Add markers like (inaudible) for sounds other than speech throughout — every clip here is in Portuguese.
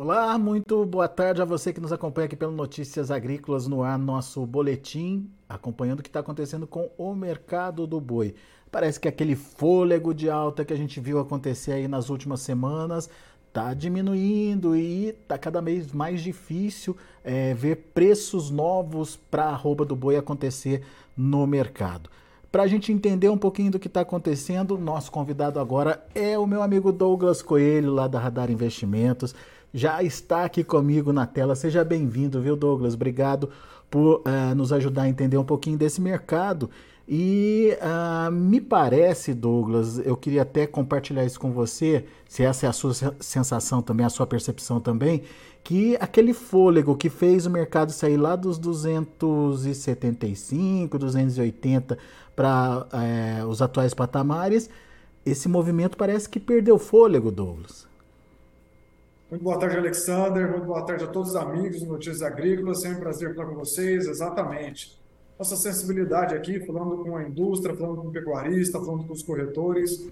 Olá, muito boa tarde a você que nos acompanha aqui pelo Notícias Agrícolas no ar, nosso boletim, acompanhando o que está acontecendo com o mercado do boi. Parece que aquele fôlego de alta que a gente viu acontecer aí nas últimas semanas está diminuindo e está cada vez mais difícil é, ver preços novos para a arroba do boi acontecer no mercado. Para a gente entender um pouquinho do que está acontecendo, nosso convidado agora é o meu amigo Douglas Coelho, lá da Radar Investimentos já está aqui comigo na tela. Seja bem-vindo, viu, Douglas? Obrigado por uh, nos ajudar a entender um pouquinho desse mercado. E uh, me parece, Douglas, eu queria até compartilhar isso com você, se essa é a sua sensação também, a sua percepção também, que aquele fôlego que fez o mercado sair lá dos 275, 280 para uh, os atuais patamares, esse movimento parece que perdeu fôlego, Douglas. Muito boa tarde, Alexander. Muito boa tarde a todos os amigos do Notícias Agrícolas. Sempre um prazer falar com vocês. Exatamente. Nossa sensibilidade aqui, falando com a indústria, falando com o pecuarista, falando com os corretores,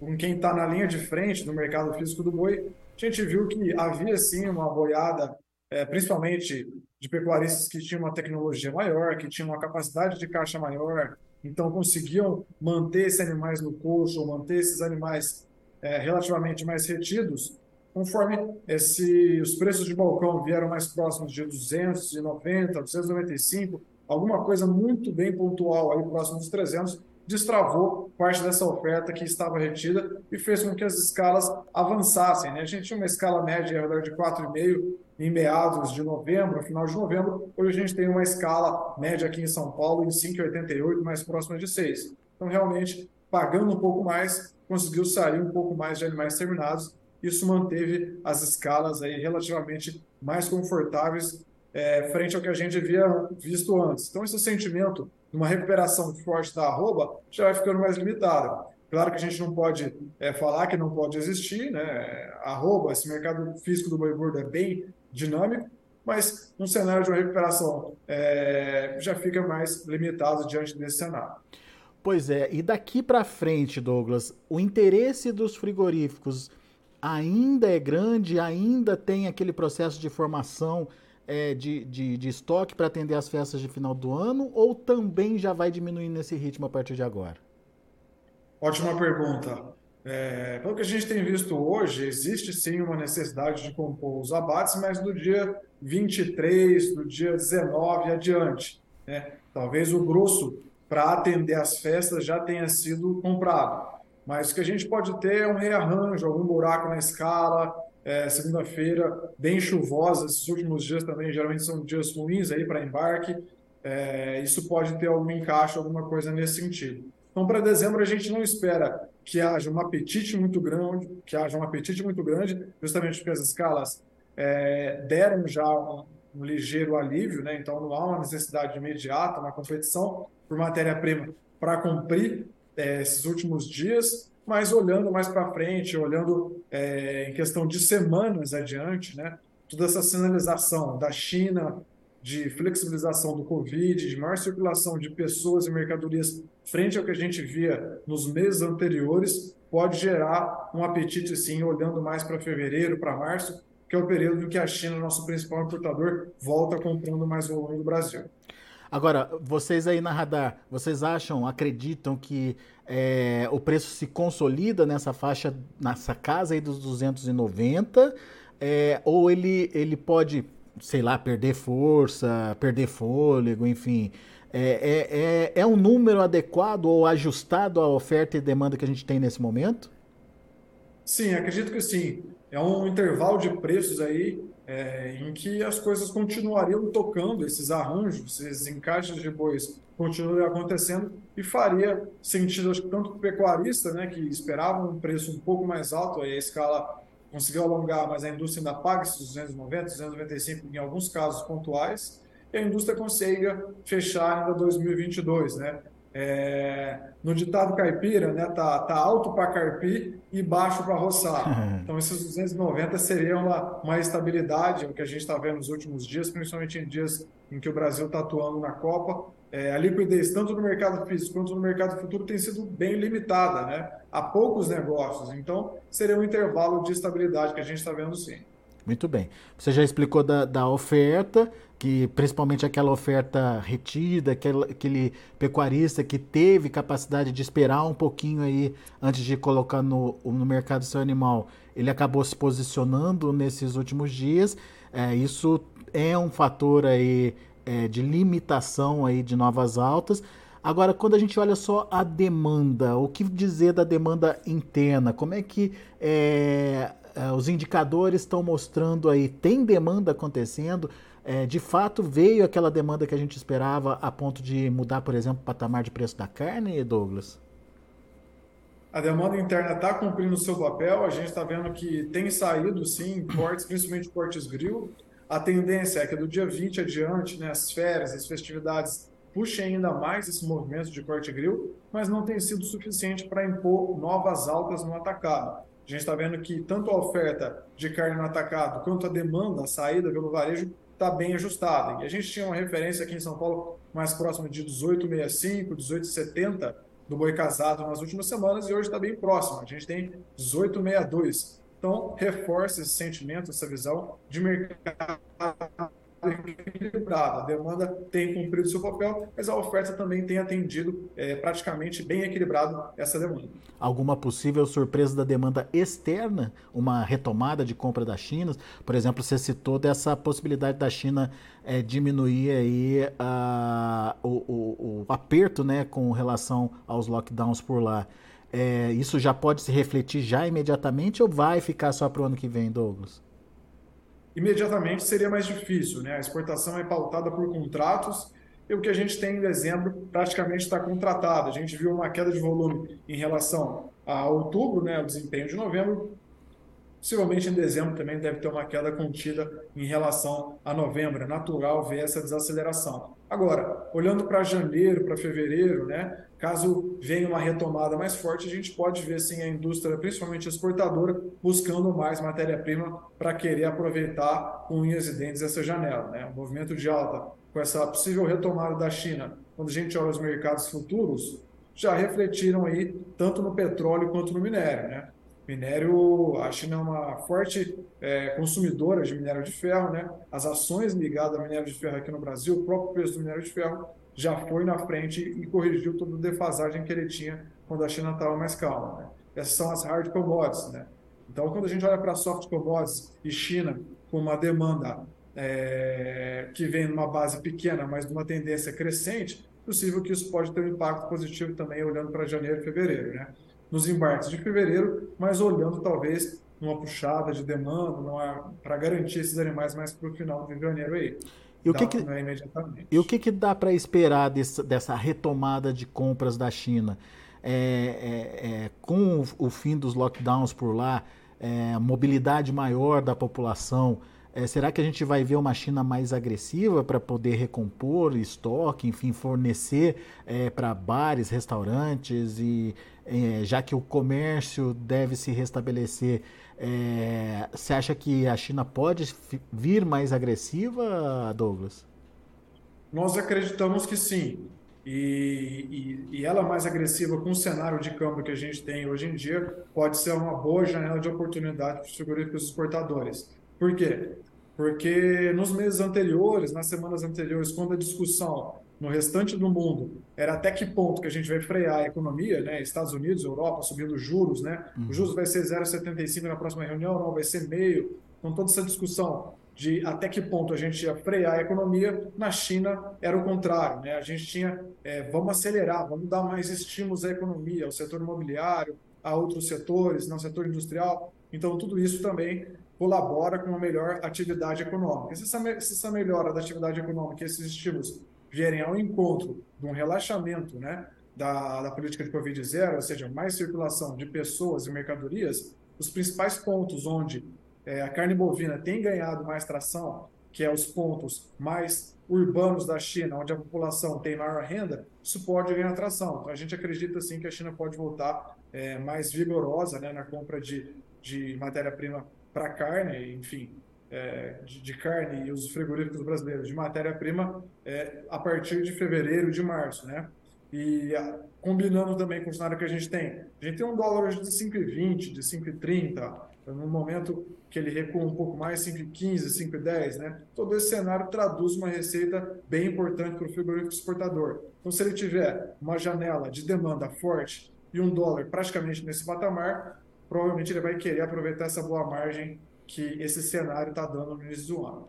com quem está na linha de frente no mercado físico do boi, a gente viu que havia sim uma boiada, é, principalmente de pecuaristas que tinham uma tecnologia maior, que tinham uma capacidade de caixa maior, então conseguiam manter esses animais no coxo, manter esses animais é, relativamente mais retidos, conforme esse, os preços de balcão vieram mais próximos de 290, 295, alguma coisa muito bem pontual aí próximo dos 300, destravou parte dessa oferta que estava retida e fez com que as escalas avançassem. Né? A gente tinha uma escala média de 4,5 em meados de novembro, final de novembro. Hoje a gente tem uma escala média aqui em São Paulo em 5,88, mais próxima de 6. Então, realmente, pagando um pouco mais, conseguiu sair um pouco mais de animais terminados isso manteve as escalas aí relativamente mais confortáveis é, frente ao que a gente havia visto antes. Então, esse sentimento de uma recuperação forte da arroba já vai ficando mais limitado. Claro que a gente não pode é, falar que não pode existir, né? Arroba, esse mercado físico do boi gordo é bem dinâmico, mas um cenário de uma recuperação é, já fica mais limitado diante desse cenário. Pois é, e daqui para frente, Douglas, o interesse dos frigoríficos ainda é grande, ainda tem aquele processo de formação é, de, de, de estoque para atender as festas de final do ano ou também já vai diminuir nesse ritmo a partir de agora? Ótima pergunta. É, pelo que a gente tem visto hoje, existe sim uma necessidade de compor os abates, mas do dia 23, do dia 19 adiante. Né? Talvez o grosso para atender as festas já tenha sido comprado. Mas que a gente pode ter um rearranjo, algum buraco na escala. É, Segunda-feira, bem chuvosa, esses últimos dias também geralmente são dias ruins aí para embarque. É, isso pode ter algum encaixe, alguma coisa nesse sentido. Então, para dezembro, a gente não espera que haja um apetite muito grande, que haja um apetite muito grande, justamente porque as escalas é, deram já um, um, ligeiro alívio, né? então não há uma necessidade imediata, uma competição por matéria-prima para cumprir é, esses últimos dias, mas olhando mais para frente, olhando é, em questão de semanas adiante, né, toda essa sinalização da China de flexibilização do Covid, de maior circulação de pessoas e mercadorias frente ao que a gente via nos meses anteriores, pode gerar um apetite, sim, olhando mais para fevereiro, para março, que é o período em que a China, nosso principal importador, volta comprando mais volume do Brasil. Agora, vocês aí na Radar, vocês acham, acreditam que é, o preço se consolida nessa faixa, nessa casa aí dos 290? É, ou ele, ele pode, sei lá, perder força, perder fôlego, enfim. É, é, é, é um número adequado ou ajustado à oferta e demanda que a gente tem nesse momento? Sim, acredito que sim. É um intervalo de preços aí é, em que as coisas continuariam tocando, esses arranjos, esses encaixes de bois continuariam acontecendo e faria sentido, acho que tanto para o pecuarista, né, que esperava um preço um pouco mais alto, aí a escala conseguiu alongar, mas a indústria ainda paga esses 290, 295 em alguns casos pontuais, e a indústria consiga fechar ainda 2022, né? É, no ditado caipira, né, tá, tá alto para carpir e baixo para roçar. (laughs) Então, esses 290 seriam uma, uma estabilidade, o que a gente está vendo nos últimos dias, principalmente em dias em que o Brasil está atuando na Copa. É, a liquidez, tanto no mercado físico quanto no mercado futuro, tem sido bem limitada, né? Há poucos negócios. Então, seria um intervalo de estabilidade que a gente está vendo sim. Muito bem. Você já explicou da, da oferta, que principalmente aquela oferta retida, aquele, aquele pecuarista que teve capacidade de esperar um pouquinho aí antes de colocar no, no mercado seu animal, ele acabou se posicionando nesses últimos dias. É, isso é um fator aí é, de limitação aí de novas altas. Agora, quando a gente olha só a demanda, o que dizer da demanda interna? Como é que é, é os indicadores estão mostrando aí? Tem demanda acontecendo? É, de fato, veio aquela demanda que a gente esperava a ponto de mudar, por exemplo, o patamar de preço da carne, Douglas? A demanda interna está cumprindo o seu papel. A gente está vendo que tem saído, sim, cortes, principalmente cortes grill. A tendência é que do dia 20 adiante, né, as férias, as festividades, puxem ainda mais esse movimento de corte grill, mas não tem sido suficiente para impor novas altas no atacado. A gente está vendo que tanto a oferta de carne no atacado quanto a demanda, a saída pelo varejo, está bem ajustada. E a gente tinha uma referência aqui em São Paulo mais próxima de 18,65, 18,70 do boi casado nas últimas semanas e hoje está bem próximo. A gente tem 18,62. Então, reforça esse sentimento, essa visão de mercado equilibrada. A demanda tem cumprido seu papel, mas a oferta também tem atendido é, praticamente bem equilibrado essa demanda. Alguma possível surpresa da demanda externa? Uma retomada de compra da China? Por exemplo, você citou dessa possibilidade da China é, diminuir aí a, o, o, o aperto né, com relação aos lockdowns por lá. É, isso já pode se refletir já imediatamente ou vai ficar só para o ano que vem, Douglas? Imediatamente seria mais difícil. Né? A exportação é pautada por contratos e o que a gente tem em dezembro praticamente está contratado. A gente viu uma queda de volume em relação a outubro, né, o desempenho de novembro. Possivelmente em dezembro também deve ter uma queda contida em relação a novembro. É natural ver essa desaceleração. Agora, olhando para janeiro, para fevereiro, né, caso venha uma retomada mais forte, a gente pode ver sim a indústria, principalmente exportadora, buscando mais matéria-prima para querer aproveitar com unhas e dentes essa janela. Né? O movimento de alta com essa possível retomada da China, quando a gente olha os mercados futuros, já refletiram aí tanto no petróleo quanto no minério. Né? Minério, a China é uma forte é, consumidora de minério de ferro, né? As ações ligadas ao minério de ferro aqui no Brasil, o próprio preço do minério de ferro já foi na frente e corrigiu toda a defasagem que ele tinha quando a China estava mais calma. Né? Essas são as hard commodities, né? Então, quando a gente olha para soft commodities e China com uma demanda é, que vem numa base pequena, mas de uma tendência crescente, possível que isso pode ter um impacto positivo também olhando para janeiro e fevereiro, né? Nos embarques de fevereiro, mas olhando talvez numa puxada de demanda, para garantir esses animais mais para o final de janeiro aí. E o que, que, e o que, que dá para esperar desse, dessa retomada de compras da China? É, é, é, com o, o, fim dos lockdowns por lá, é, mobilidade maior da população, é, será que a gente vai ver uma China mais agressiva para poder recompor estoque, enfim, fornecer é, para bares, restaurantes e é, já que o comércio deve se restabelecer, é, você acha que a China pode vir mais agressiva, Douglas? Nós acreditamos que sim. E, e, e, ela mais agressiva com o cenário de câmbio que a gente tem hoje em dia pode ser uma boa janela de oportunidade para os exportadores. Por quê? Porque nos meses anteriores, nas semanas anteriores, quando a discussão no restante do mundo era até que ponto que a gente vai frear a economia, né? Estados Unidos, Europa subindo juros, né? Uhum. Os juros vai ser 0,75 na próxima reunião, não, vai ser meio. Então toda essa discussão de até que ponto a gente ia frear a economia, na China era o contrário, né? A gente tinha, é, vamos acelerar, vamos dar mais estímulos à economia, ao setor imobiliário, a outros setores, no setor industrial. Então tudo isso também colabora com uma melhor atividade econômica. Se essa, se essa melhora da atividade econômica, esses estímulos vierem ao encontro de um relaxamento né, da, da política de Covid-0, ou seja, mais circulação de pessoas e mercadorias, os principais pontos onde é, a carne bovina tem ganhado mais tração, que é os pontos mais urbanos da China, onde a população tem maior renda, isso pode ganhar tração. Então, a gente acredita sim que a China pode voltar é, mais vigorosa né, na compra de, de matéria-prima para carne, enfim, é, de, de, carne e os frigoríficos brasileiros de matéria-prima é, a partir de fevereiro, de março, né? E ah, combinando também com o cenário que a gente tem, a gente tem um dólar hoje de 5,20, de 5,30, no momento que ele recua um pouco mais, 5,15, 5,10, né? Todo esse cenário traduz uma receita bem importante para o frigorífico exportador. Então, se ele tiver uma janela de demanda forte e um dólar praticamente nesse patamar, provavelmente ele vai querer aproveitar essa boa margem que esse cenário está dando no início do ano.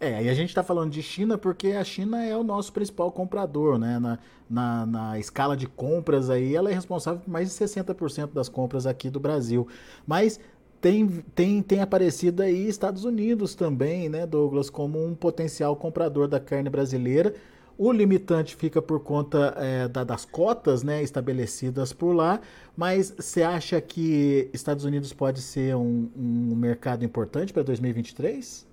É, e a gente está falando de China porque a China é o nosso principal comprador, né? Na, na, na, escala de compras aí, ela é responsável por mais de 60% das compras aqui do Brasil. Mas tem, tem, tem aparecido aí Estados Unidos também, né, Douglas, como um potencial comprador da carne brasileira. O limitante fica por conta é, da, das cotas né, estabelecidas por lá, mas você acha que Estados Unidos pode ser um, um mercado importante para 2023?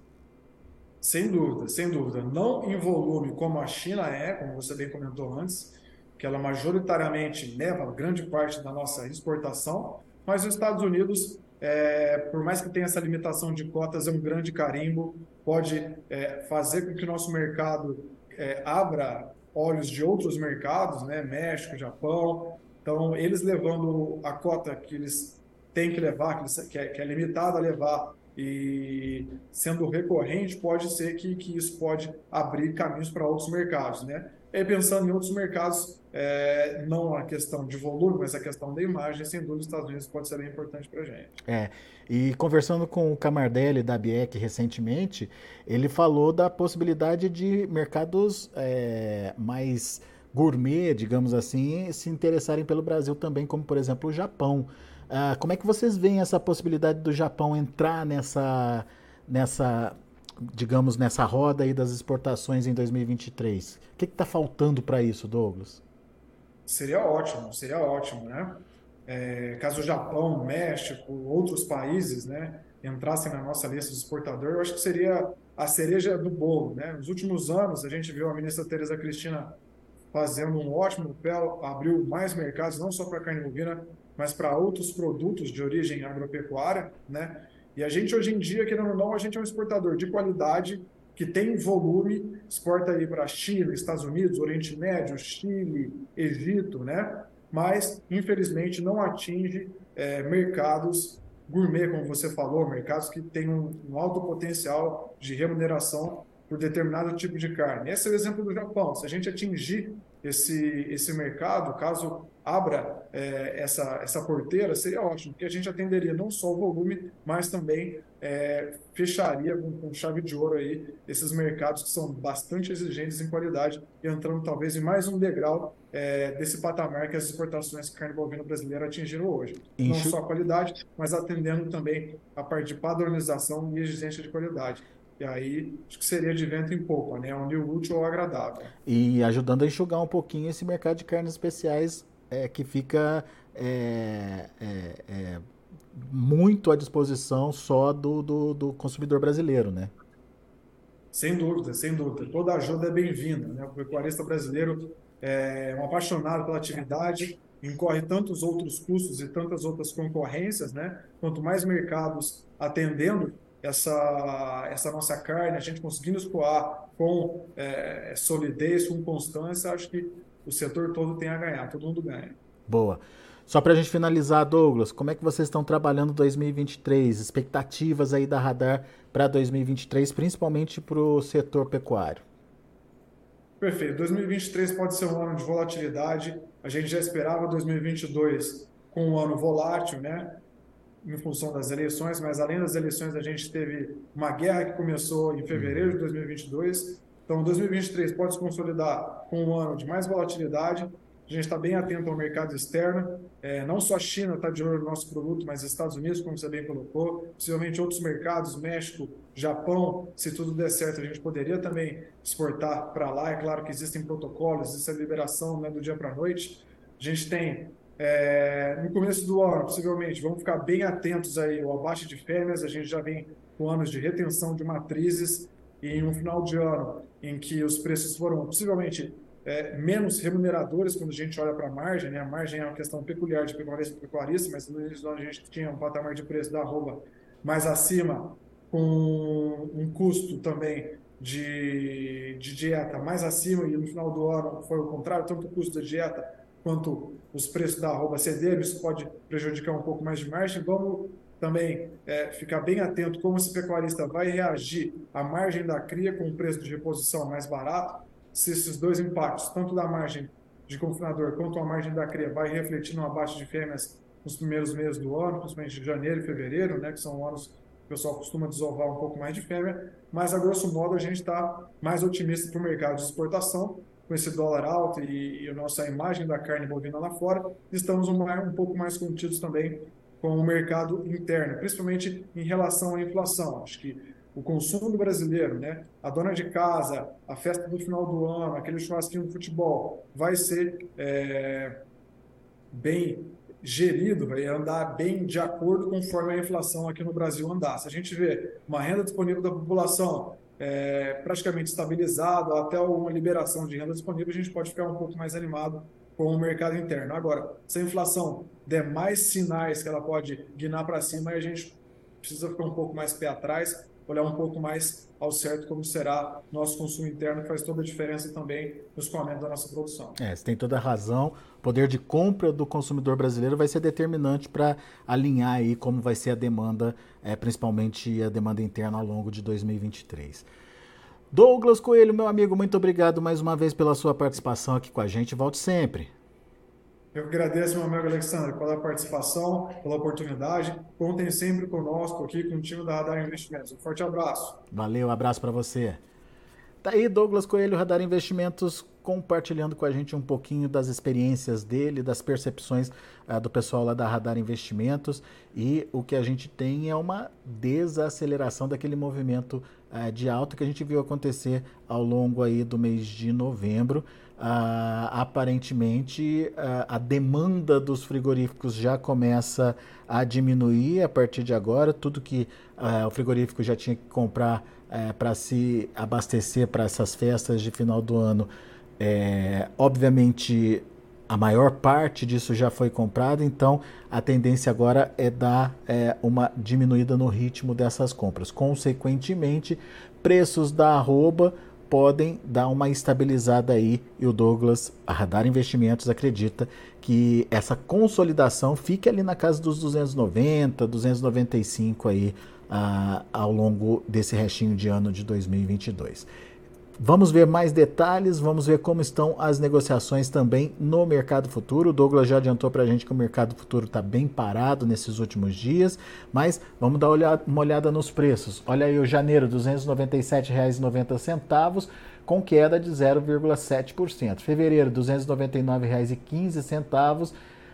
Sem dúvida, sem dúvida. Não em volume como a China é, como você bem comentou antes, que ela majoritariamente leva grande parte da nossa exportação, mas os Estados Unidos, é, por mais que tenha essa limitação de cotas, é um grande carimbo, pode é, fazer com que o nosso mercado é, abra olhos de outros mercados, né? México, Japão. Então, eles levando a cota que eles têm que levar, que, eles, que, é, que é limitada a levar e sendo recorrente, pode ser que, que isso pode abrir caminhos para outros mercados, né? E pensando em outros mercados, é, não a questão de volume, mas a questão da imagem, sem dúvida, os Estados Unidos pode ser bem importante para a gente. É, e conversando com o Camardelli da BIEC recentemente, ele falou da possibilidade de mercados é, mais gourmet, digamos assim, se interessarem pelo Brasil também, como por exemplo o Japão. Ah, como é que vocês veem essa possibilidade do Japão entrar nessa, nessa, digamos, nessa roda aí das exportações em 2023? O que está faltando para isso, Douglas? Seria ótimo, seria ótimo, né? É, caso o Japão, México, outros países, né, entrassem na nossa lista de exportador, eu acho que seria a cereja do bolo, né? Nos últimos anos, a gente viu a ministra Tereza Cristina fazendo um ótimo papel, abriu mais mercados, não só para carne bovina, mas para outros produtos de origem agropecuária, né? E a gente hoje em dia, querendo ou não, a gente é um exportador de qualidade que tem volume, exporta aí para China, Estados Unidos, Oriente Médio, Chile, Egito, né? Mas infelizmente não atinge é, mercados gourmet, como você falou, mercados que têm um, um alto potencial de remuneração por determinado tipo de carne. Esse é o exemplo do Japão. Se a gente atingir esse, esse mercado, caso abra é, essa, essa porteira, seria ótimo, porque a gente atenderia não só o volume, mas também é, fecharia com, com, chave de ouro aí esses mercados que são bastante exigentes em qualidade e entrando talvez em mais um degrau é, desse patamar que as exportações de carne bovina brasileira atingiram hoje. Não só a qualidade, mas atendendo também a parte de padronização e exigência de qualidade. E aí, acho que seria de vento em pouco, né? Um new útil ou agradável. E ajudando a enxugar um pouquinho esse mercado de carnes especiais é, que fica é, é, é, muito à disposição só do, do, do, consumidor brasileiro, né? Sem dúvida, sem dúvida. Toda ajuda é bem-vinda. Né? O pecuarista brasileiro é um apaixonado pela atividade, incorre tantos outros custos e tantas outras concorrências, né? Quanto mais mercados atendendo, essa, essa nossa carne, a gente conseguindo escoar com é, solidez, com constância, acho que o setor todo tem a ganhar, todo mundo ganha. Boa. Só para a gente finalizar, Douglas, como é que vocês estão trabalhando 2023? Expectativas aí da Radar para 2023, principalmente para o setor pecuário? Perfeito. 2023 pode ser um ano de volatilidade. A gente já esperava 2022 com um ano volátil, né? em função das eleições, mas além das eleições a gente teve uma guerra que começou em fevereiro de 2022. Então, 2023 pode se consolidar com um ano de mais volatilidade. A gente está bem atento ao mercado externo. É, não só a China está de olho no nosso produto, mas Estados Unidos, como você bem colocou, possivelmente outros mercados, México, Japão. Se tudo der certo, a gente poderia também exportar para lá. É claro que existem protocolos, existe a liberação né, do dia para a noite. A gente tem é, no começo do ano, possivelmente, vamos ficar bem atentos aí ao abate de fêmeas, a gente já vem com anos de retenção de matrizes e em um final de ano em que os preços foram possivelmente é, menos remuneradores quando a gente olha para a margem, né? a margem é uma questão peculiar de pecuarista para pecuarista, mas no início do ano a gente tinha um patamar de preço da arroba mais acima, com um custo também de, de dieta mais acima e no final do ano foi o contrário, tanto o custo da dieta quanto os preços da arroba cederam, isso pode prejudicar um pouco mais de margem. Vamos também é, ficar bem atento como esse pecuarista vai reagir à margem da cria com o preço de reposição mais barato, se esses dois impactos, tanto da margem de confinador quanto a margem da cria, vai refletir no abate de fêmeas nos primeiros meses do ano, principalmente de janeiro e fevereiro, né, que são anos que o pessoal costuma desovar um pouco mais de fêmea, mas a grosso modo a gente está mais otimista para o mercado de exportação, com esse dólar alto e, e a nossa imagem da carne bovina lá fora, estamos um, um pouco mais contidos também com o mercado interno, principalmente em relação à inflação. Acho que o consumo do brasileiro, né, a dona de casa, a festa do final do ano, aquele churrasquinho de futebol, vai ser é, bem gerido, vai andar bem de acordo conforme a inflação aqui no Brasil andar. Se a gente vê uma renda disponível da população é, praticamente estabilizada, até uma liberação de renda disponível, a gente pode ficar um pouco mais animado com o mercado interno. Agora, se a inflação der mais sinais que ela pode guinar para cima, a gente precisa ficar um pouco mais pé atrás, olhar um pouco mais ao certo como será nosso consumo interno, que faz toda a diferença também no escoamento da nossa produção. É, você tem toda a razão. O poder de compra do consumidor brasileiro vai ser determinante para alinhar aí como vai ser a demanda, é, principalmente a demanda interna ao longo de 2023. Douglas Coelho, meu amigo, muito obrigado mais uma vez pela sua participação aqui com a gente. Volte sempre. Eu agradeço, meu amigo Alexandre, pela participação, pela oportunidade. Contem sempre conosco aqui com o time da Radar Investimentos. Um forte abraço. Valeu, abraço para você. Tá aí Douglas Coelho, Radar Investimentos, compartilhando com a gente um pouquinho das experiências dele, das percepções uh, do pessoal lá da Radar Investimentos. E o que a gente tem é uma desaceleração daquele movimento uh, de alta que a gente viu acontecer ao longo aí do mês de novembro. Uh, aparentemente uh, a demanda dos frigoríficos já começa a diminuir a partir de agora. Tudo que uh, o frigorífico já tinha que comprar eh, para se abastecer para essas festas de final do ano, eh, obviamente a maior parte disso já foi comprado, então a tendência agora é dar eh, uma diminuída no ritmo dessas compras. Consequentemente, preços da arroba podem dar uma estabilizada aí e o Douglas, a Radar Investimentos, acredita que essa consolidação fique ali na casa dos 290, 295 aí uh, ao longo desse restinho de ano de 2022. Vamos ver mais detalhes, vamos ver como estão as negociações também no mercado futuro. O Douglas já adiantou para a gente que o mercado futuro está bem parado nesses últimos dias, mas vamos dar uma olhada nos preços. Olha aí o janeiro, R$ 297,90 com queda de 0,7%. Fevereiro, R$ 299,15,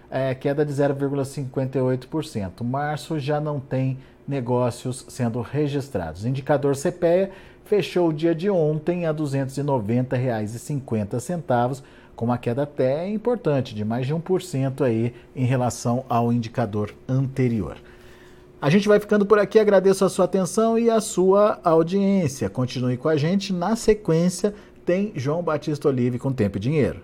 é, queda de 0,58%. Março já não tem negócios sendo registrados. Indicador CPEA fechou o dia de ontem a R$ 290,50, com uma queda até importante, de mais de 1% aí em relação ao indicador anterior. A gente vai ficando por aqui, agradeço a sua atenção e a sua audiência. Continue com a gente, na sequência tem João Batista Olive com Tempo e Dinheiro.